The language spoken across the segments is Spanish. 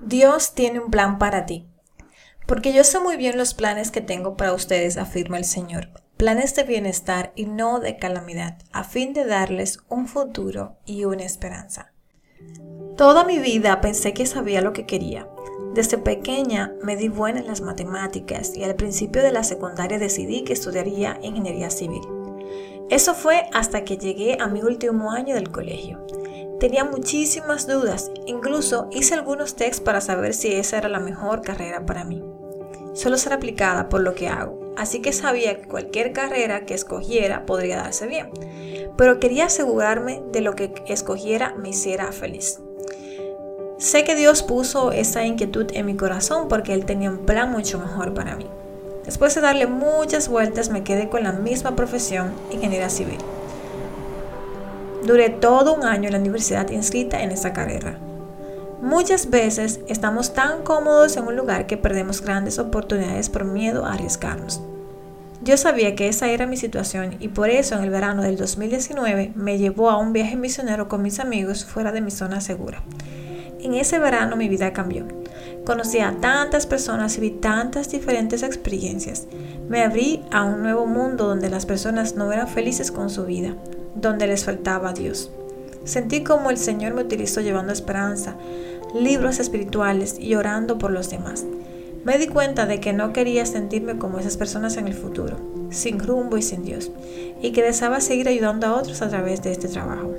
Dios tiene un plan para ti. Porque yo sé muy bien los planes que tengo para ustedes, afirma el Señor. Planes de bienestar y no de calamidad, a fin de darles un futuro y una esperanza. Toda mi vida pensé que sabía lo que quería. Desde pequeña me di buena en las matemáticas y al principio de la secundaria decidí que estudiaría ingeniería civil. Eso fue hasta que llegué a mi último año del colegio. Tenía muchísimas dudas, incluso hice algunos tests para saber si esa era la mejor carrera para mí. Solo ser aplicada por lo que hago, así que sabía que cualquier carrera que escogiera podría darse bien, pero quería asegurarme de lo que escogiera me hiciera feliz. Sé que Dios puso esa inquietud en mi corazón porque Él tenía un plan mucho mejor para mí. Después de darle muchas vueltas me quedé con la misma profesión, ingeniería civil. Duré todo un año en la universidad inscrita en esa carrera. Muchas veces estamos tan cómodos en un lugar que perdemos grandes oportunidades por miedo a arriesgarnos. Yo sabía que esa era mi situación y por eso en el verano del 2019 me llevó a un viaje misionero con mis amigos fuera de mi zona segura. En ese verano mi vida cambió. Conocí a tantas personas y vi tantas diferentes experiencias. Me abrí a un nuevo mundo donde las personas no eran felices con su vida, donde les faltaba a Dios. Sentí como el Señor me utilizó llevando esperanza, libros espirituales y orando por los demás. Me di cuenta de que no quería sentirme como esas personas en el futuro, sin rumbo y sin Dios, y que deseaba seguir ayudando a otros a través de este trabajo.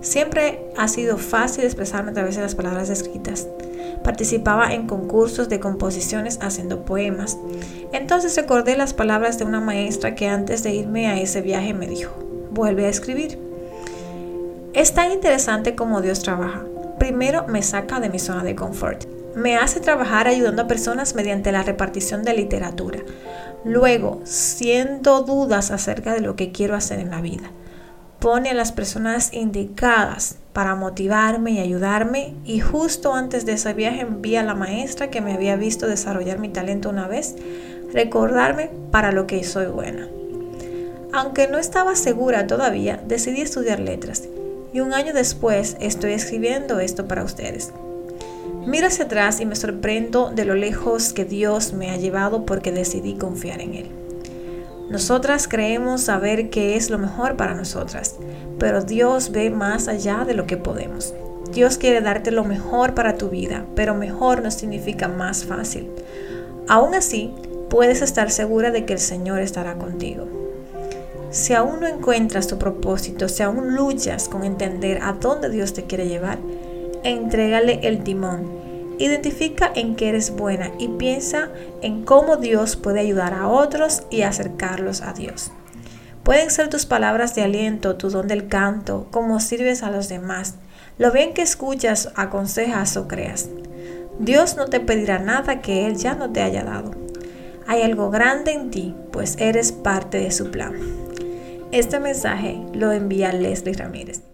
Siempre ha sido fácil expresarme a través de las palabras escritas. Participaba en concursos de composiciones haciendo poemas. Entonces recordé las palabras de una maestra que antes de irme a ese viaje me dijo, vuelve a escribir. Es tan interesante como Dios trabaja. Primero me saca de mi zona de confort. Me hace trabajar ayudando a personas mediante la repartición de literatura. Luego, siendo dudas acerca de lo que quiero hacer en la vida. Pone a las personas indicadas para motivarme y ayudarme y justo antes de ese viaje envía a la maestra que me había visto desarrollar mi talento una vez, recordarme para lo que soy buena. Aunque no estaba segura todavía, decidí estudiar letras y un año después estoy escribiendo esto para ustedes. Miro hacia atrás y me sorprendo de lo lejos que Dios me ha llevado porque decidí confiar en Él. Nosotras creemos saber qué es lo mejor para nosotras, pero Dios ve más allá de lo que podemos. Dios quiere darte lo mejor para tu vida, pero mejor no significa más fácil. Aún así, puedes estar segura de que el Señor estará contigo. Si aún no encuentras tu propósito, si aún luchas con entender a dónde Dios te quiere llevar, entrégale el timón. Identifica en qué eres buena y piensa en cómo Dios puede ayudar a otros y acercarlos a Dios. Pueden ser tus palabras de aliento, tu don del canto, cómo sirves a los demás, lo bien que escuchas, aconsejas o creas. Dios no te pedirá nada que Él ya no te haya dado. Hay algo grande en ti, pues eres parte de su plan. Este mensaje lo envía Leslie Ramírez.